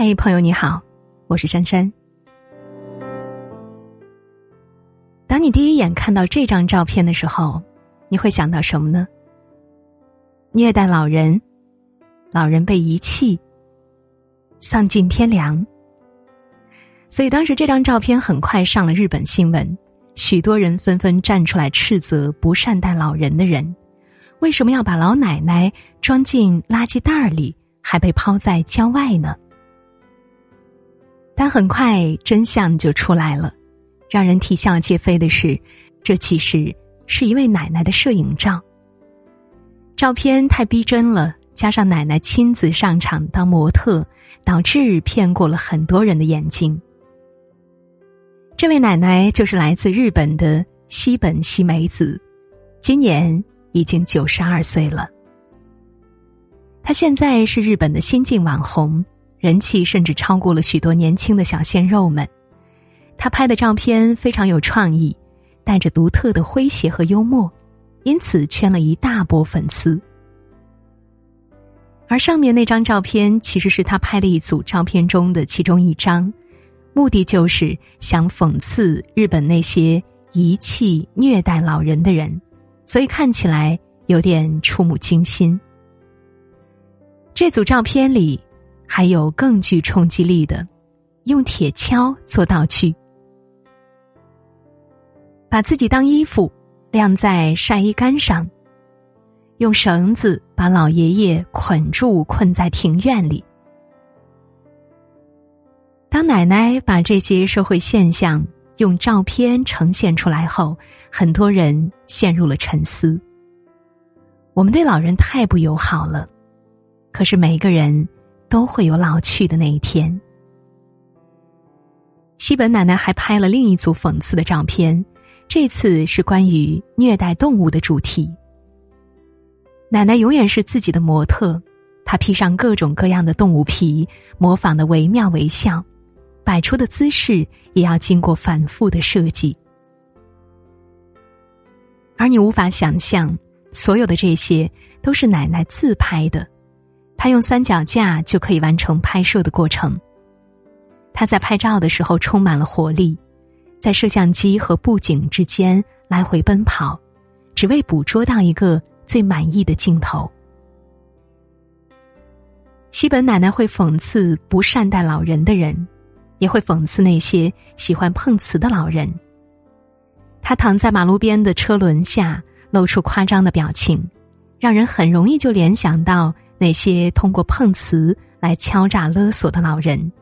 嘿，朋友你好，我是珊珊。当你第一眼看到这张照片的时候，你会想到什么呢？虐待老人，老人被遗弃，丧尽天良。所以当时这张照片很快上了日本新闻，许多人纷纷站出来斥责不善待老人的人，为什么要把老奶奶装进垃圾袋里，还被抛在郊外呢？但很快真相就出来了，让人啼笑皆非的是，这其实是一位奶奶的摄影照。照片太逼真了，加上奶奶亲自上场当模特，导致骗过了很多人的眼睛。这位奶奶就是来自日本的西本西美子，今年已经九十二岁了。她现在是日本的新晋网红。人气甚至超过了许多年轻的小鲜肉们。他拍的照片非常有创意，带着独特的诙谐和幽默，因此圈了一大波粉丝。而上面那张照片其实是他拍的一组照片中的其中一张，目的就是想讽刺日本那些遗弃虐待老人的人，所以看起来有点触目惊心。这组照片里。还有更具冲击力的，用铁锹做道具，把自己当衣服晾在晒衣杆上，用绳子把老爷爷捆住，困在庭院里。当奶奶把这些社会现象用照片呈现出来后，很多人陷入了沉思。我们对老人太不友好了，可是每一个人。都会有老去的那一天。西本奶奶还拍了另一组讽刺的照片，这次是关于虐待动物的主题。奶奶永远是自己的模特，她披上各种各样的动物皮，模仿的惟妙惟肖，摆出的姿势也要经过反复的设计。而你无法想象，所有的这些都是奶奶自拍的。他用三脚架就可以完成拍摄的过程。他在拍照的时候充满了活力，在摄像机和布景之间来回奔跑，只为捕捉到一个最满意的镜头。西本奶奶会讽刺不善待老人的人，也会讽刺那些喜欢碰瓷的老人。他躺在马路边的车轮下，露出夸张的表情，让人很容易就联想到。那些通过碰瓷来敲诈勒索的老人，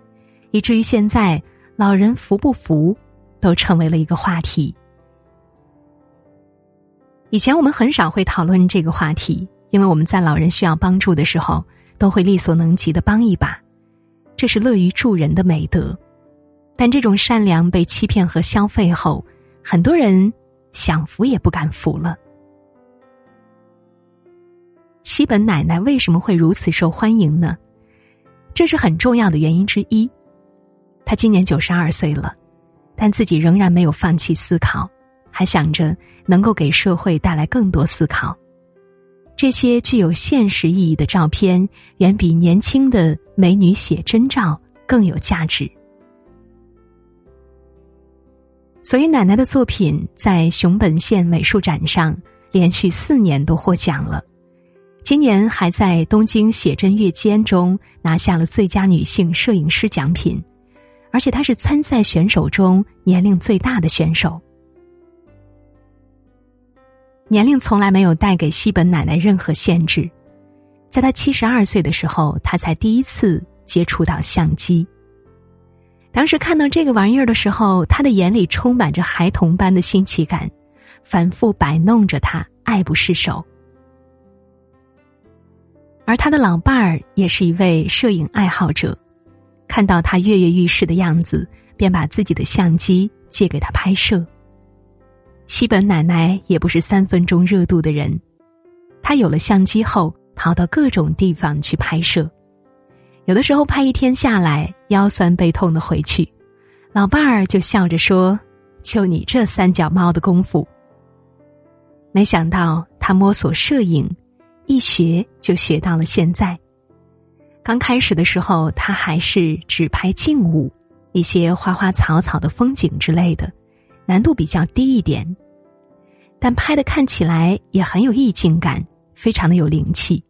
以至于现在老人服不服都成为了一个话题。以前我们很少会讨论这个话题，因为我们在老人需要帮助的时候都会力所能及的帮一把，这是乐于助人的美德。但这种善良被欺骗和消费后，很多人想扶也不敢扶了。西本奶奶为什么会如此受欢迎呢？这是很重要的原因之一。她今年九十二岁了，但自己仍然没有放弃思考，还想着能够给社会带来更多思考。这些具有现实意义的照片，远比年轻的美女写真照更有价值。所以，奶奶的作品在熊本县美术展上连续四年都获奖了。今年还在东京写真月间中拿下了最佳女性摄影师奖品，而且她是参赛选手中年龄最大的选手。年龄从来没有带给西本奶奶任何限制，在她七十二岁的时候，她才第一次接触到相机。当时看到这个玩意儿的时候，她的眼里充满着孩童般的新奇感，反复摆弄着它，爱不释手。而他的老伴儿也是一位摄影爱好者，看到他跃跃欲试的样子，便把自己的相机借给他拍摄。西本奶奶也不是三分钟热度的人，她有了相机后，跑到各种地方去拍摄，有的时候拍一天下来腰酸背痛的回去，老伴儿就笑着说：“就你这三脚猫的功夫。”没想到他摸索摄影。一学就学到了现在，刚开始的时候，他还是只拍静物，一些花花草草的风景之类的，难度比较低一点。但拍的看起来也很有意境感，非常的有灵气。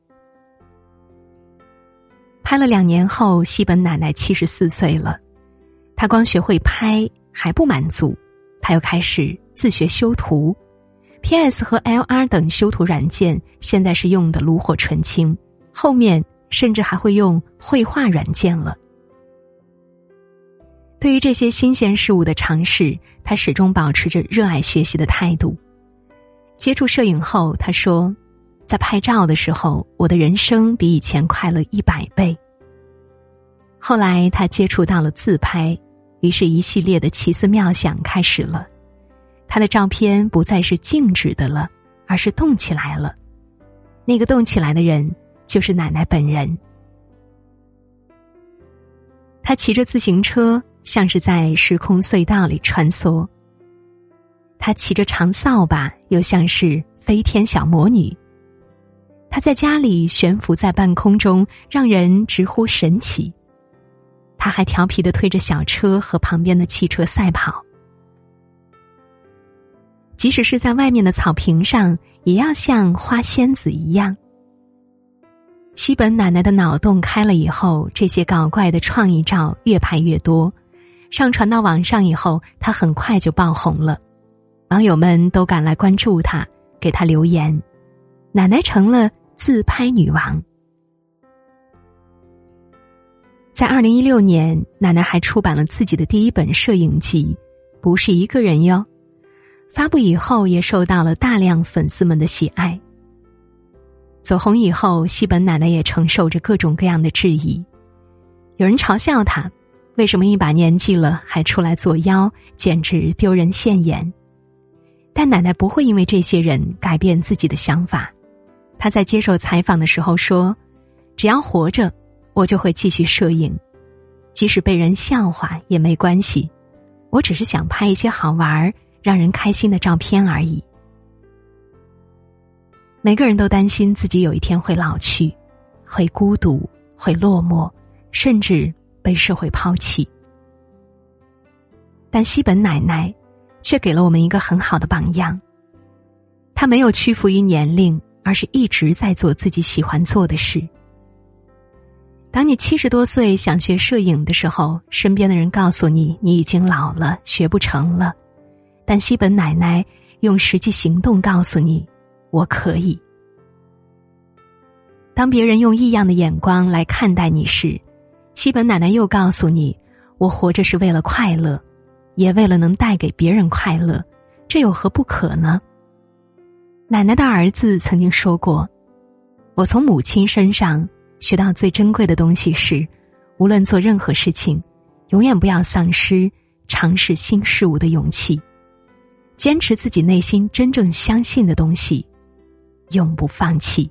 拍了两年后，西本奶奶七十四岁了，她光学会拍还不满足，她又开始自学修图，P.S. 和 L.R. 等修图软件现在是用的炉火纯青，后面。甚至还会用绘画软件了。对于这些新鲜事物的尝试，他始终保持着热爱学习的态度。接触摄影后，他说：“在拍照的时候，我的人生比以前快乐一百倍。”后来，他接触到了自拍，于是一系列的奇思妙想开始了。他的照片不再是静止的了，而是动起来了。那个动起来的人。就是奶奶本人。他骑着自行车，像是在时空隧道里穿梭；他骑着长扫把，又像是飞天小魔女。他在家里悬浮在半空中，让人直呼神奇。他还调皮的推着小车和旁边的汽车赛跑，即使是在外面的草坪上，也要像花仙子一样。西本奶奶的脑洞开了以后，这些搞怪的创意照越拍越多，上传到网上以后，她很快就爆红了，网友们都赶来关注她，给她留言，奶奶成了自拍女王。在二零一六年，奶奶还出版了自己的第一本摄影集，不是一个人哟，发布以后也受到了大量粉丝们的喜爱。走红以后，西本奶奶也承受着各种各样的质疑，有人嘲笑她，为什么一把年纪了还出来作妖，简直丢人现眼。但奶奶不会因为这些人改变自己的想法。她在接受采访的时候说：“只要活着，我就会继续摄影，即使被人笑话也没关系。我只是想拍一些好玩儿、让人开心的照片而已。”每个人都担心自己有一天会老去，会孤独，会落寞，甚至被社会抛弃。但西本奶奶却给了我们一个很好的榜样。她没有屈服于年龄，而是一直在做自己喜欢做的事。当你七十多岁想学摄影的时候，身边的人告诉你你已经老了，学不成了。但西本奶奶用实际行动告诉你。我可以。当别人用异样的眼光来看待你时，西本奶奶又告诉你：我活着是为了快乐，也为了能带给别人快乐，这有何不可呢？奶奶的儿子曾经说过：“我从母亲身上学到最珍贵的东西是，无论做任何事情，永远不要丧失尝试新事物的勇气，坚持自己内心真正相信的东西。”永不放弃。